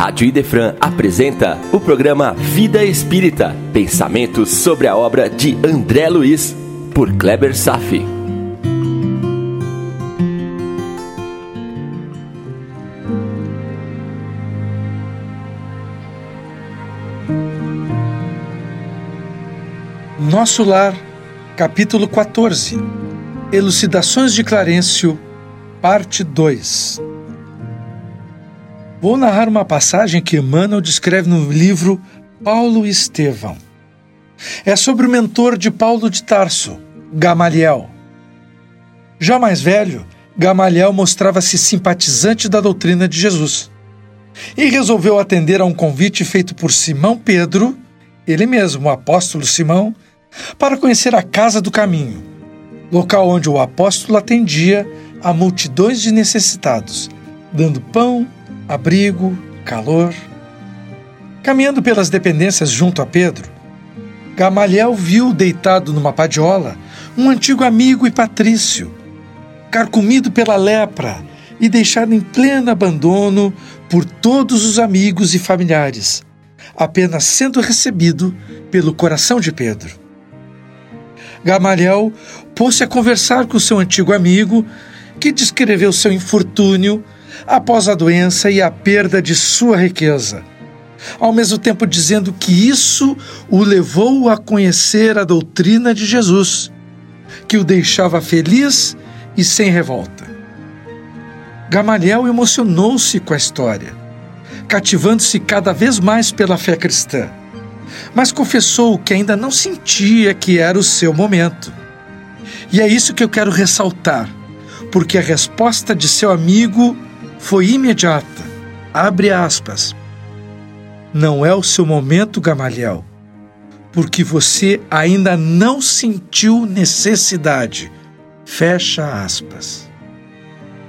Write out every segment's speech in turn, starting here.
Rádio Idefran apresenta o programa Vida Espírita, pensamentos sobre a obra de André Luiz, por Kleber Safi. Nosso Lar, capítulo 14 Elucidações de Clarencio, parte 2 Vou narrar uma passagem que Emmanuel descreve no livro Paulo Estevão. É sobre o mentor de Paulo de Tarso, Gamaliel. Já mais velho, Gamaliel mostrava-se simpatizante da doutrina de Jesus e resolveu atender a um convite feito por Simão Pedro, ele mesmo, o apóstolo Simão, para conhecer a Casa do Caminho, local onde o apóstolo atendia a multidões de necessitados, dando pão, abrigo, calor. Caminhando pelas dependências junto a Pedro, Gamaliel viu deitado numa padiola um antigo amigo e patrício, carcomido pela lepra e deixado em pleno abandono por todos os amigos e familiares, apenas sendo recebido pelo coração de Pedro. Gamaliel pôs-se a conversar com seu antigo amigo, que descreveu seu infortúnio após a doença e a perda de sua riqueza, ao mesmo tempo dizendo que isso o levou a conhecer a doutrina de Jesus, que o deixava feliz e sem revolta. Gamaliel emocionou-se com a história, cativando-se cada vez mais pela fé cristã, mas confessou que ainda não sentia que era o seu momento. E é isso que eu quero ressaltar, porque a resposta de seu amigo foi imediata. Abre aspas. Não é o seu momento, Gamaliel, porque você ainda não sentiu necessidade. Fecha aspas.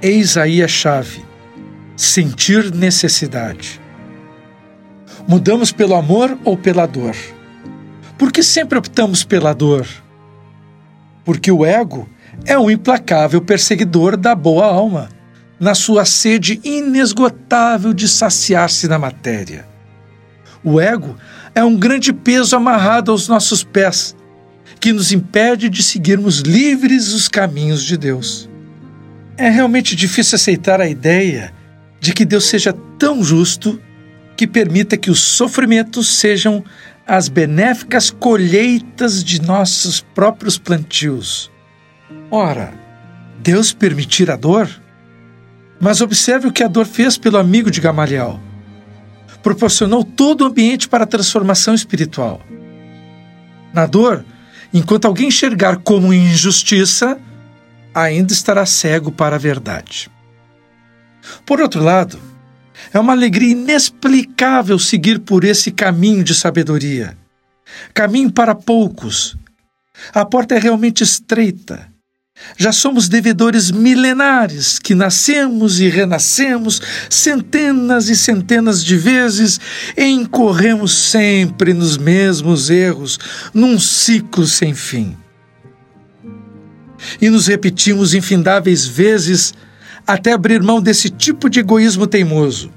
Eis aí a chave: sentir necessidade. Mudamos pelo amor ou pela dor? Por que sempre optamos pela dor? Porque o ego é um implacável perseguidor da boa alma na sua sede inesgotável de saciar-se na matéria. O ego é um grande peso amarrado aos nossos pés, que nos impede de seguirmos livres os caminhos de Deus. É realmente difícil aceitar a ideia de que Deus seja tão justo que permita que os sofrimentos sejam as benéficas colheitas de nossos próprios plantios. Ora, Deus permitir a dor? Mas observe o que a dor fez pelo amigo de Gamaliel. Proporcionou todo o ambiente para a transformação espiritual. Na dor, enquanto alguém enxergar como injustiça, ainda estará cego para a verdade. Por outro lado, é uma alegria inexplicável seguir por esse caminho de sabedoria. Caminho para poucos. A porta é realmente estreita já somos devedores milenares que nascemos e renascemos centenas e centenas de vezes e incorremos sempre nos mesmos erros, num ciclo sem fim. E nos repetimos infindáveis vezes até abrir mão desse tipo de egoísmo teimoso.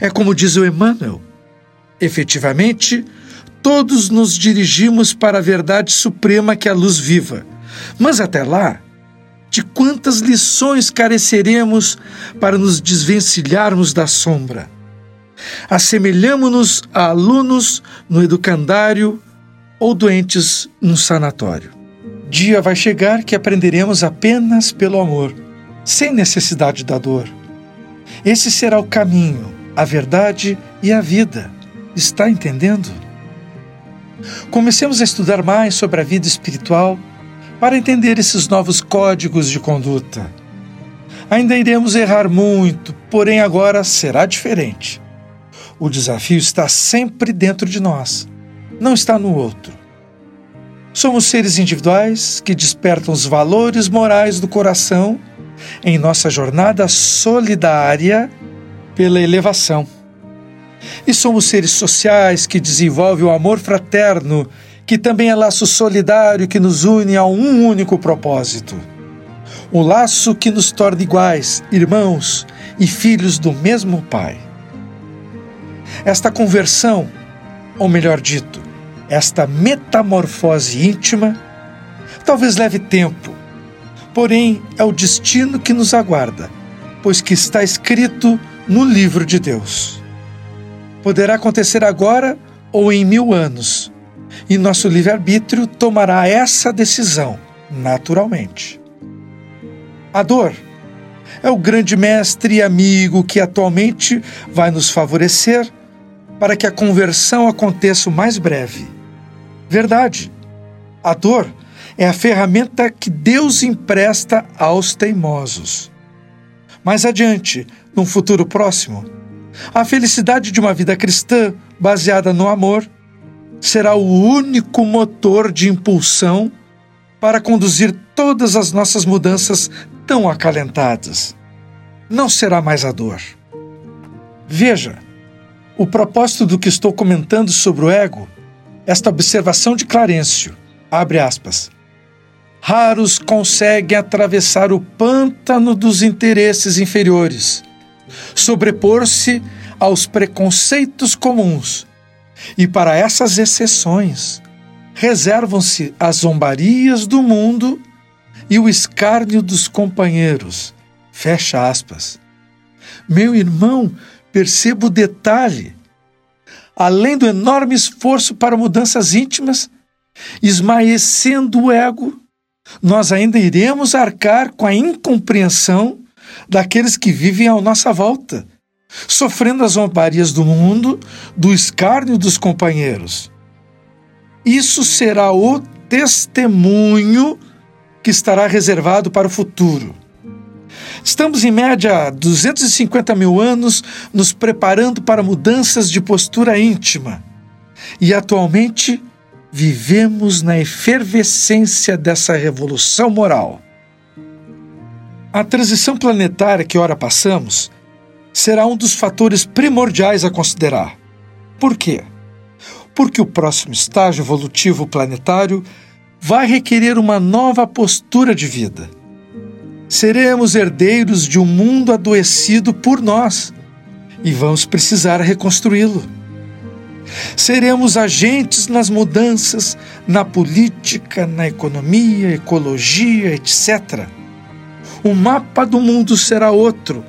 É como diz o Emmanuel: efetivamente, todos nos dirigimos para a verdade suprema que é a luz viva. Mas até lá, de quantas lições careceremos para nos desvencilharmos da sombra. Assemelhamo-nos a alunos no educandário ou doentes num sanatório. Dia vai chegar que aprenderemos apenas pelo amor, sem necessidade da dor. Esse será o caminho, a verdade e a vida. Está entendendo? Comecemos a estudar mais sobre a vida espiritual para entender esses novos códigos de conduta. Ainda iremos errar muito, porém agora será diferente. O desafio está sempre dentro de nós, não está no outro. Somos seres individuais que despertam os valores morais do coração em nossa jornada solidária pela elevação. E somos seres sociais que desenvolvem o amor fraterno que também é laço solidário que nos une a um único propósito. Um laço que nos torna iguais, irmãos e filhos do mesmo Pai. Esta conversão, ou melhor dito, esta metamorfose íntima, talvez leve tempo, porém é o destino que nos aguarda, pois que está escrito no livro de Deus. Poderá acontecer agora ou em mil anos, e nosso livre-arbítrio tomará essa decisão, naturalmente. A dor é o grande mestre e amigo que atualmente vai nos favorecer para que a conversão aconteça o mais breve. Verdade, a dor é a ferramenta que Deus empresta aos teimosos. Mais adiante, num futuro próximo, a felicidade de uma vida cristã baseada no amor será o único motor de impulsão para conduzir todas as nossas mudanças tão acalentadas. Não será mais a dor. Veja, o propósito do que estou comentando sobre o ego, esta observação de Clarencio, abre aspas, raros conseguem atravessar o pântano dos interesses inferiores, sobrepor-se aos preconceitos comuns, e para essas exceções reservam-se as zombarias do mundo e o escárnio dos companheiros. Fecha aspas. Meu irmão, perceba o detalhe. Além do enorme esforço para mudanças íntimas, esmaecendo o ego, nós ainda iremos arcar com a incompreensão daqueles que vivem à nossa volta, sofrendo as zombarias do mundo, do escárnio dos companheiros. Isso será o testemunho que estará reservado para o futuro. Estamos, em média, 250 mil anos nos preparando para mudanças de postura íntima. E atualmente vivemos na efervescência dessa revolução moral. A transição planetária que ora passamos será um dos fatores primordiais a considerar. Por quê? Porque o próximo estágio evolutivo planetário vai requerer uma nova postura de vida. Seremos herdeiros de um mundo adoecido por nós e vamos precisar reconstruí-lo. Seremos agentes nas mudanças na política, na economia, ecologia, etc. O mapa do mundo será outro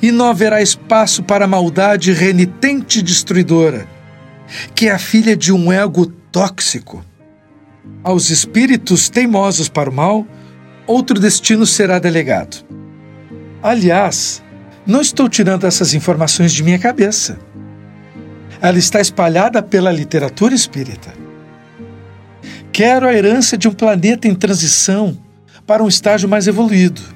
e não haverá espaço para a maldade renitente e destruidora, que é a filha de um ego tóxico. Aos espíritos teimosos para o mal, outro destino será delegado. Aliás, não estou tirando essas informações de minha cabeça. Ela está espalhada pela literatura espírita. Quero a herança de um planeta em transição para um estágio mais evoluído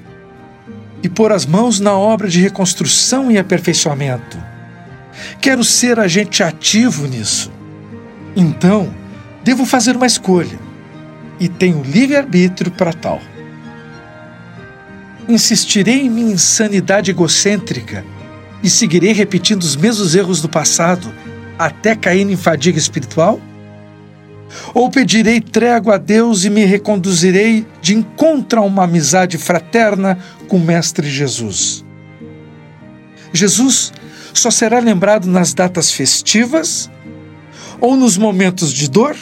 e pôr as mãos na obra de reconstrução e aperfeiçoamento. Quero ser agente ativo nisso. Então, devo fazer uma escolha e tenho livre-arbítrio para tal. Insistirei em minha insanidade egocêntrica e seguirei repetindo os mesmos erros do passado até cair em fadiga espiritual? Ou pedirei trégua a Deus e me reconduzirei de encontro a uma amizade fraterna com o Mestre Jesus? Jesus só será lembrado nas datas festivas ou nos momentos de dor?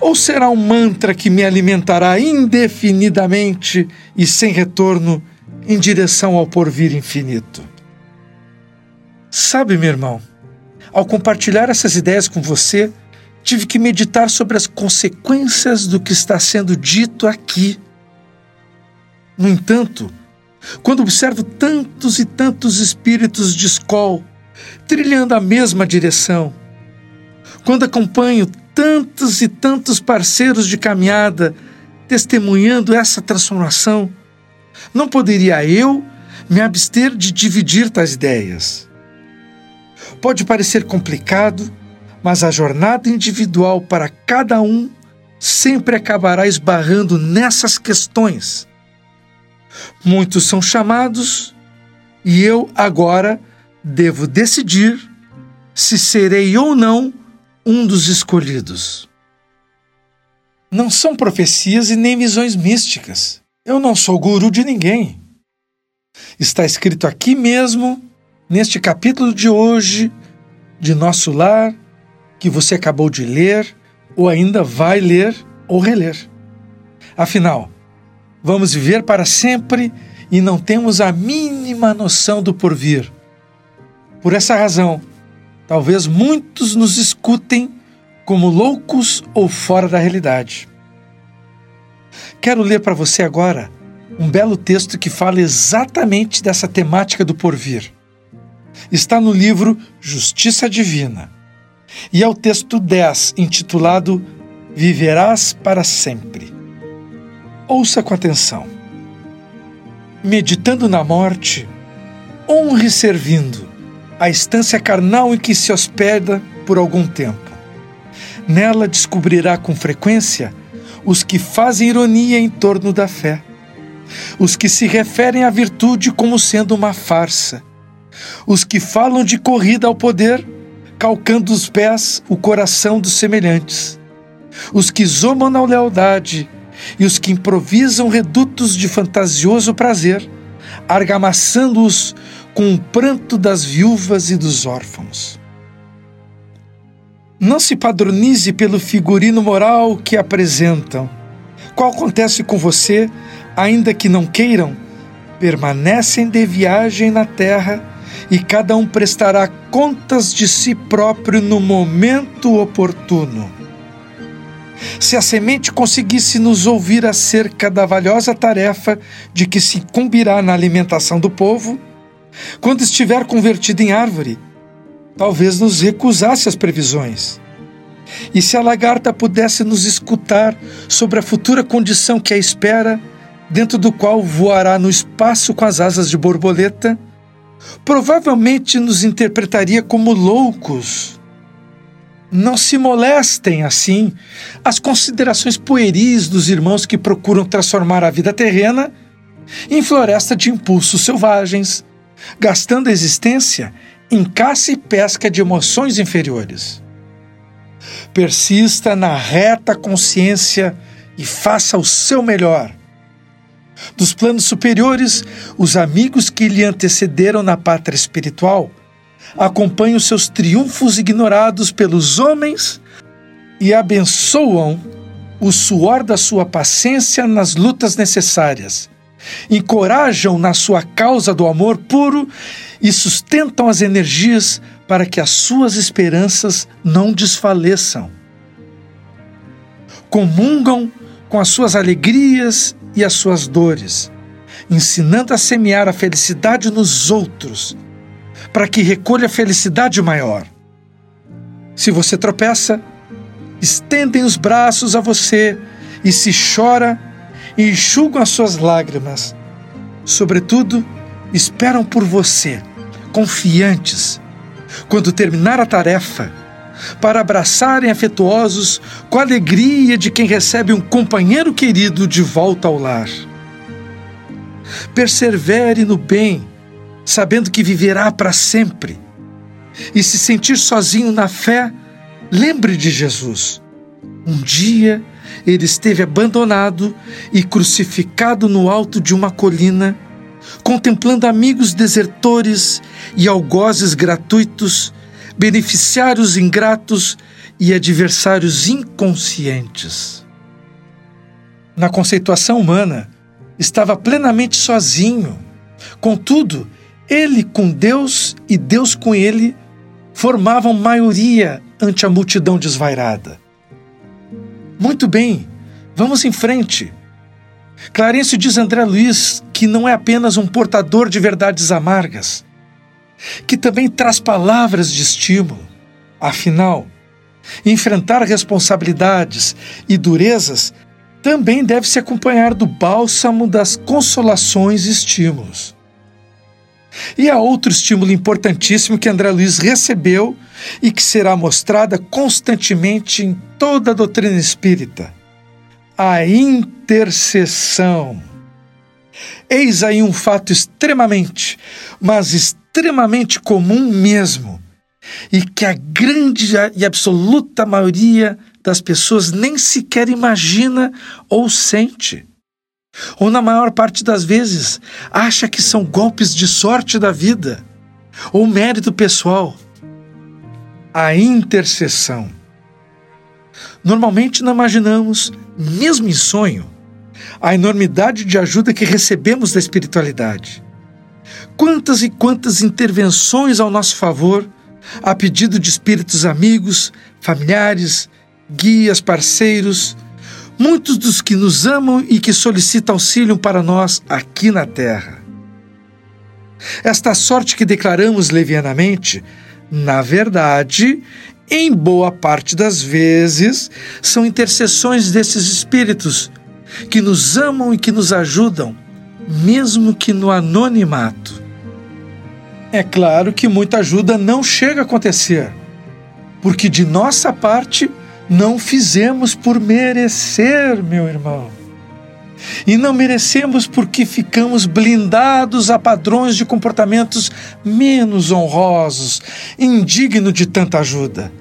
Ou será um mantra que me alimentará indefinidamente e sem retorno em direção ao porvir infinito? Sabe, meu irmão, ao compartilhar essas ideias com você, tive que meditar sobre as consequências do que está sendo dito aqui. No entanto, quando observo tantos e tantos espíritos de escola trilhando a mesma direção, quando acompanho tantos e tantos parceiros de caminhada testemunhando essa transformação, não poderia eu me abster de dividir tais ideias. Pode parecer complicado, mas a jornada individual para cada um sempre acabará esbarrando nessas questões. Muitos são chamados e eu agora devo decidir se serei ou não um dos escolhidos. Não são profecias e nem visões místicas. Eu não sou guru de ninguém. Está escrito aqui mesmo, neste capítulo de hoje, de Nosso Lar que você acabou de ler ou ainda vai ler ou reler. Afinal, vamos viver para sempre e não temos a mínima noção do porvir. Por essa razão, talvez muitos nos escutem como loucos ou fora da realidade. Quero ler para você agora um belo texto que fala exatamente dessa temática do porvir. Está no livro Justiça Divina e é o texto 10, intitulado Viverás para sempre. Ouça com atenção. Meditando na morte, honre servindo a estância carnal em que se hospeda por algum tempo. Nela descobrirá com frequência os que fazem ironia em torno da fé, os que se referem à virtude como sendo uma farsa, os que falam de corrida ao poder, calcando os pés o coração dos semelhantes, os que zombam na lealdade e os que improvisam redutos de fantasioso prazer, argamassando-os com o pranto das viúvas e dos órfãos. Não se padronize pelo figurino moral que apresentam. Qual acontece com você, ainda que não queiram, permanecem de viagem na terra e cada um prestará contas de si próprio no momento oportuno. Se a semente conseguisse nos ouvir acerca da valiosa tarefa de que se incumbirá na alimentação do povo, quando estiver convertida em árvore, talvez nos recusasse as previsões. E se a lagarta pudesse nos escutar sobre a futura condição que a espera, dentro do qual voará no espaço com as asas de borboleta, provavelmente nos interpretaria como loucos. Não se molestem assim as considerações pueris dos irmãos que procuram transformar a vida terrena em floresta de impulsos selvagens, gastando a existência em caça e pesca de emoções inferiores. Persista na reta consciência e faça o seu melhor. Dos planos superiores, os amigos que lhe antecederam na pátria espiritual acompanham seus triunfos ignorados pelos homens e abençoam o suor da sua paciência nas lutas necessárias encorajam na sua causa do amor puro e sustentam as energias para que as suas esperanças não desfaleçam. Comungam com as suas alegrias e as suas dores, ensinando a semear a felicidade nos outros, para que recolha felicidade maior. Se você tropeça, estendem os braços a você e se chora, e enxugam as suas lágrimas. Sobretudo, esperam por você, confiantes, quando terminar a tarefa, para abraçarem afetuosos com a alegria de quem recebe um companheiro querido de volta ao lar. Persevere no bem, sabendo que viverá para sempre. E se sentir sozinho na fé, lembre de Jesus. Um dia ele esteve abandonado e crucificado no alto de uma colina, contemplando amigos desertores e algozes gratuitos, beneficiários ingratos e adversários inconscientes. Na conceituação humana, estava plenamente sozinho. Contudo, ele com Deus e Deus com ele formavam maioria ante a multidão desvairada. Muito bem, vamos em frente. Clarencio diz André Luiz que não é apenas um portador de verdades amargas, que também traz palavras de estímulo. Afinal, enfrentar responsabilidades e durezas também deve se acompanhar do bálsamo das consolações e estímulos. E há outro estímulo importantíssimo que André Luiz recebeu e que será mostrada constantemente em toda a doutrina espírita: a intercessão. Eis aí um fato extremamente, mas extremamente comum mesmo, e que a grande e absoluta maioria das pessoas nem sequer imagina ou sente ou na maior parte das vezes acha que são golpes de sorte da vida ou mérito pessoal. a intercessão. Normalmente não imaginamos, mesmo em sonho, a enormidade de ajuda que recebemos da espiritualidade. Quantas e quantas intervenções ao nosso favor, a pedido de espíritos amigos, familiares, guias, parceiros, muitos dos que nos amam e que solicitam auxílio para nós aqui na Terra. Esta sorte que declaramos levianamente, na verdade, em boa parte das vezes, são intercessões desses espíritos que nos amam e que nos ajudam, mesmo que no anonimato. É claro que muita ajuda não chega a acontecer, porque de nossa parte não fizemos por merecer, meu irmão. E não merecemos porque ficamos blindados a padrões de comportamentos menos honrosos, indignos de tanta ajuda.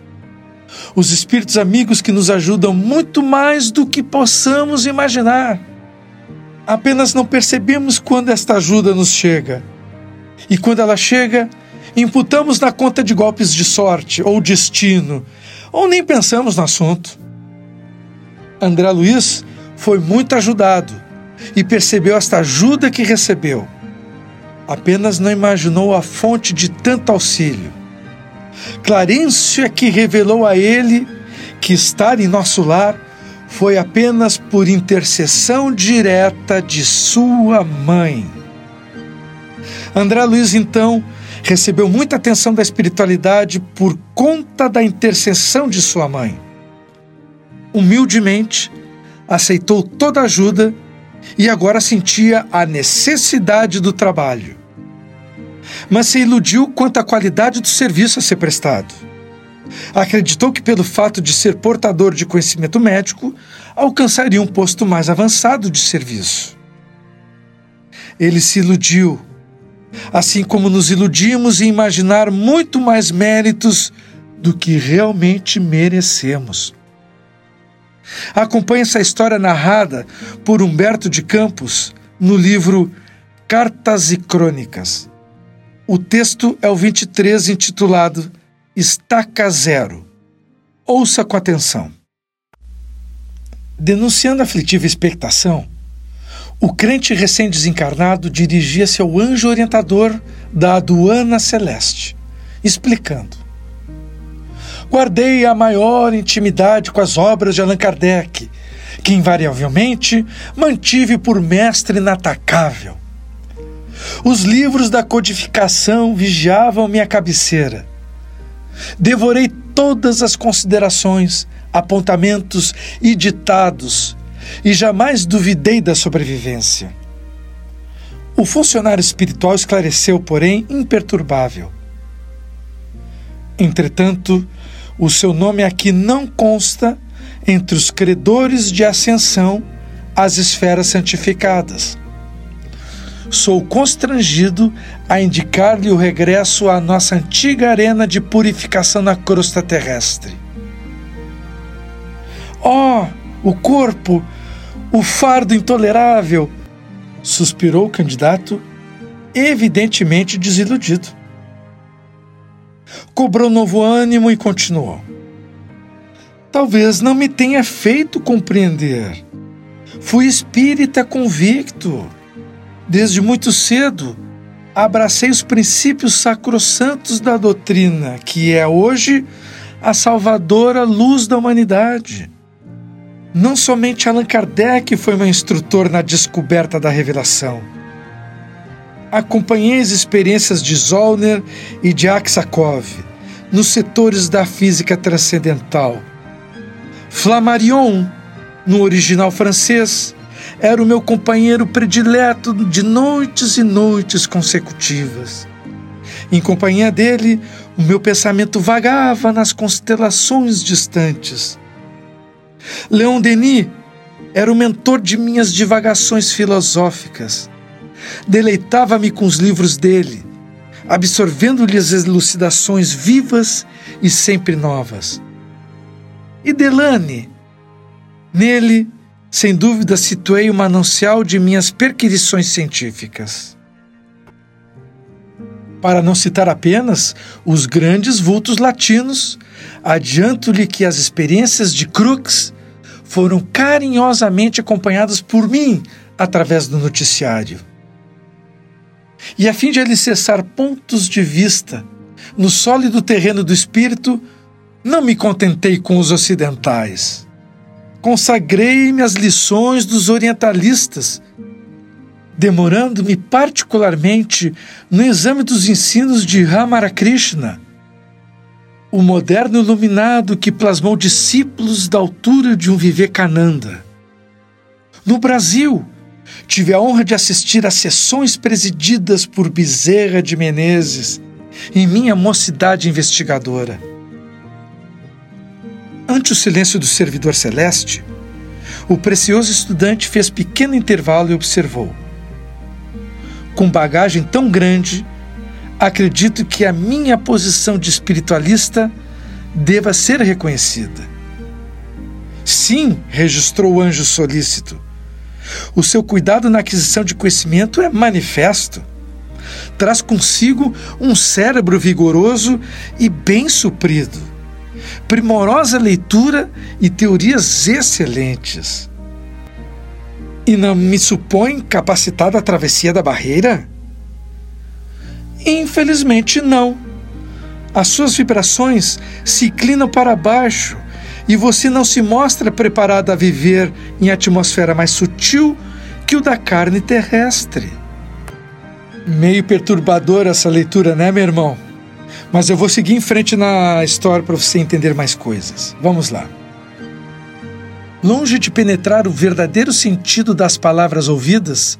Os espíritos amigos que nos ajudam muito mais do que possamos imaginar. Apenas não percebemos quando esta ajuda nos chega. E quando ela chega, imputamos na conta de golpes de sorte ou destino, ou nem pensamos no assunto. André Luiz foi muito ajudado e percebeu esta ajuda que recebeu. Apenas não imaginou a fonte de tanto auxílio. Clarencio é que revelou a ele que estar em nosso lar foi apenas por intercessão direta de sua mãe. André Luiz, então, recebeu muita atenção da espiritualidade por conta da intercessão de sua mãe. Humildemente, aceitou toda ajuda e agora sentia a necessidade do trabalho. Mas se iludiu quanto à qualidade do serviço a ser prestado. Acreditou que, pelo fato de ser portador de conhecimento médico, alcançaria um posto mais avançado de serviço. Ele se iludiu, assim como nos iludimos em imaginar muito mais méritos do que realmente merecemos. Acompanhe essa história narrada por Humberto de Campos no livro Cartas e Crônicas. O texto é o 23, intitulado Estaca Zero. Ouça com atenção. Denunciando a aflitiva expectação, o crente recém-desencarnado dirigia-se ao anjo orientador da aduana celeste, explicando: guardei a maior intimidade com as obras de Allan Kardec, que invariavelmente mantive por mestre inatacável. Os livros da codificação vigiavam minha cabeceira. Devorei todas as considerações, apontamentos e ditados e jamais duvidei da sobrevivência. O funcionário espiritual esclareceu, porém, imperturbável. Entretanto, o seu nome aqui não consta entre os credores de ascensão às esferas santificadas. Sou constrangido a indicar-lhe o regresso à nossa antiga arena de purificação na crosta terrestre. Oh, o corpo, o fardo intolerável! suspirou o candidato, evidentemente desiludido cobrou novo ânimo e continuou. Talvez não me tenha feito compreender. Fui espírita convicto. Desde muito cedo, abracei os princípios sacrossantos da doutrina, que é hoje a salvadora luz da humanidade. Não somente Allan Kardec foi meu instrutor na descoberta da revelação acompanhei as experiências de Zollner e de Aksakov nos setores da física transcendental. Flammarion, no original francês, era o meu companheiro predileto de noites e noites consecutivas. Em companhia dele, o meu pensamento vagava nas constelações distantes. Leon Denis era o mentor de minhas divagações filosóficas Deleitava-me com os livros dele, absorvendo-lhe as elucidações vivas e sempre novas. E Delane? Nele, sem dúvida, situei o manancial de minhas perquisições científicas. Para não citar apenas os grandes vultos latinos, adianto-lhe que as experiências de Crux foram carinhosamente acompanhadas por mim através do noticiário. E a fim de alicerçar pontos de vista no sólido terreno do espírito, não me contentei com os ocidentais. Consagrei-me às lições dos orientalistas, demorando-me particularmente no exame dos ensinos de Ramarakrishna, o moderno iluminado que plasmou discípulos da altura de um Vivekananda. No Brasil, tive a honra de assistir a sessões presididas por Bezerra de Menezes em minha mocidade investigadora. Ante o silêncio do servidor celeste, o precioso estudante fez pequeno intervalo e observou. Com bagagem tão grande, acredito que a minha posição de espiritualista deva ser reconhecida. Sim, registrou o anjo solícito. O seu cuidado na aquisição de conhecimento é manifesto. Traz consigo um cérebro vigoroso e bem suprido, primorosa leitura e teorias excelentes. E não me supõe capacitado à travessia da barreira? Infelizmente, não. As suas vibrações se inclinam para baixo e você não se mostra preparado a viver em atmosfera mais sutil que o da carne terrestre. Meio perturbadora essa leitura, né, meu irmão? Mas eu vou seguir em frente na história para você entender mais coisas. Vamos lá. Longe de penetrar o verdadeiro sentido das palavras ouvidas,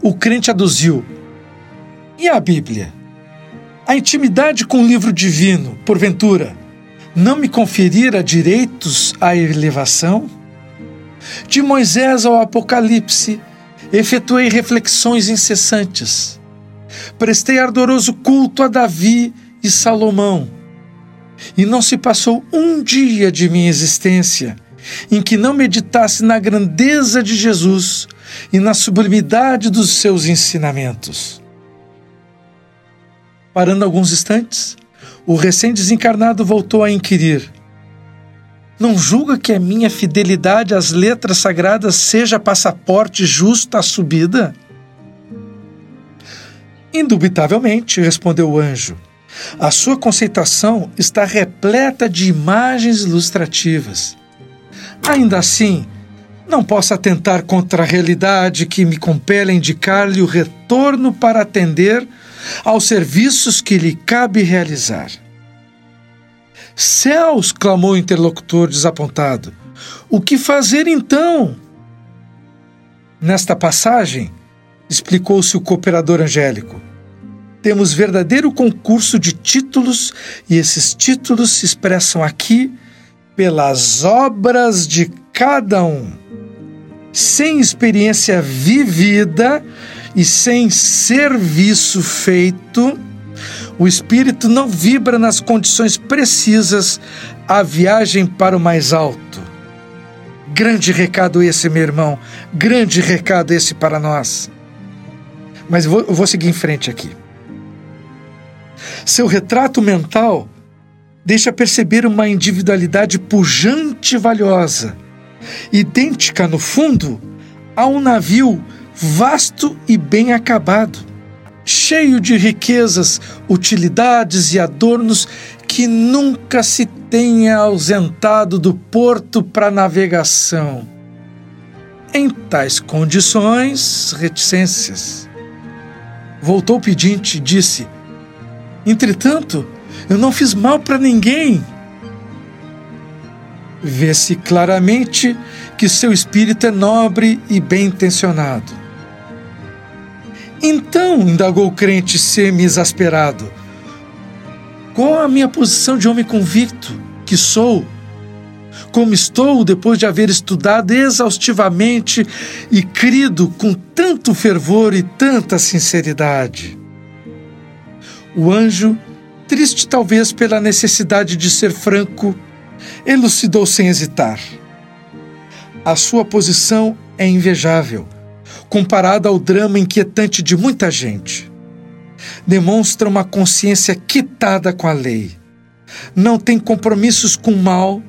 o crente aduziu: e a Bíblia? A intimidade com o livro divino, porventura, não me conferira direitos à elevação? De Moisés ao Apocalipse, efetuei reflexões incessantes. Prestei ardoroso culto a Davi e Salomão. E não se passou um dia de minha existência em que não meditasse na grandeza de Jesus e na sublimidade dos seus ensinamentos. Parando alguns instantes, o recém-desencarnado voltou a inquirir: Não julga que a minha fidelidade às letras sagradas seja passaporte justo à subida? Indubitavelmente, respondeu o anjo. A sua conceituação está repleta de imagens ilustrativas. Ainda assim, não posso atentar contra a realidade que me compele a indicar-lhe o retorno para atender aos serviços que lhe cabe realizar. Céus! clamou o interlocutor desapontado. O que fazer então? Nesta passagem, explicou-se o cooperador angélico, temos verdadeiro concurso de títulos e esses títulos se expressam aqui pelas obras de cada um. Sem experiência vivida, e sem serviço feito, o espírito não vibra nas condições precisas à viagem para o mais alto. Grande recado esse, meu irmão, grande recado esse para nós. Mas vou, vou seguir em frente aqui. Seu retrato mental deixa perceber uma individualidade pujante e valiosa, idêntica, no fundo, a um navio vasto e bem acabado, cheio de riquezas, utilidades e adornos que nunca se tenha ausentado do porto para navegação. Em tais condições, reticências. Voltou o pedinte e disse: Entretanto, eu não fiz mal para ninguém. Vê-se claramente que seu espírito é nobre e bem intencionado. Então, indagou o crente semi-exasperado, qual a minha posição de homem convicto que sou? Como estou depois de haver estudado exaustivamente e crido com tanto fervor e tanta sinceridade? O anjo, triste talvez pela necessidade de ser franco, elucidou sem hesitar. A sua posição é invejável comparado ao drama inquietante de muita gente. demonstra uma consciência quitada com a lei, não tem compromissos com o mal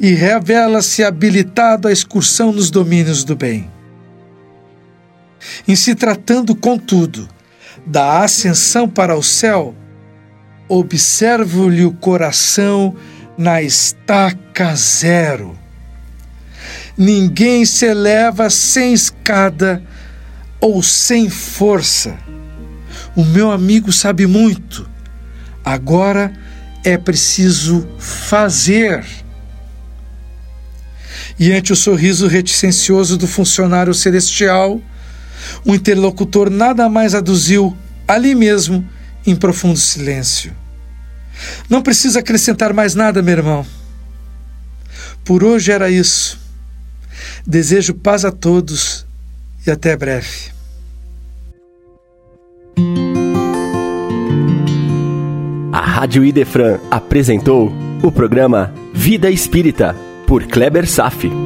e revela-se habilitado à excursão nos domínios do bem. Em se tratando, contudo, da ascensão para o céu, observo-lhe o coração na estaca zero. Ninguém se eleva sem escada ou sem força. O meu amigo sabe muito. Agora é preciso fazer. E ante o sorriso reticencioso do funcionário celestial, o interlocutor nada mais aduziu ali mesmo, em profundo silêncio. Não precisa acrescentar mais nada, meu irmão. Por hoje era isso. Desejo paz a todos e até breve. A Rádio Idefran apresentou o programa Vida Espírita por Kleber Safi.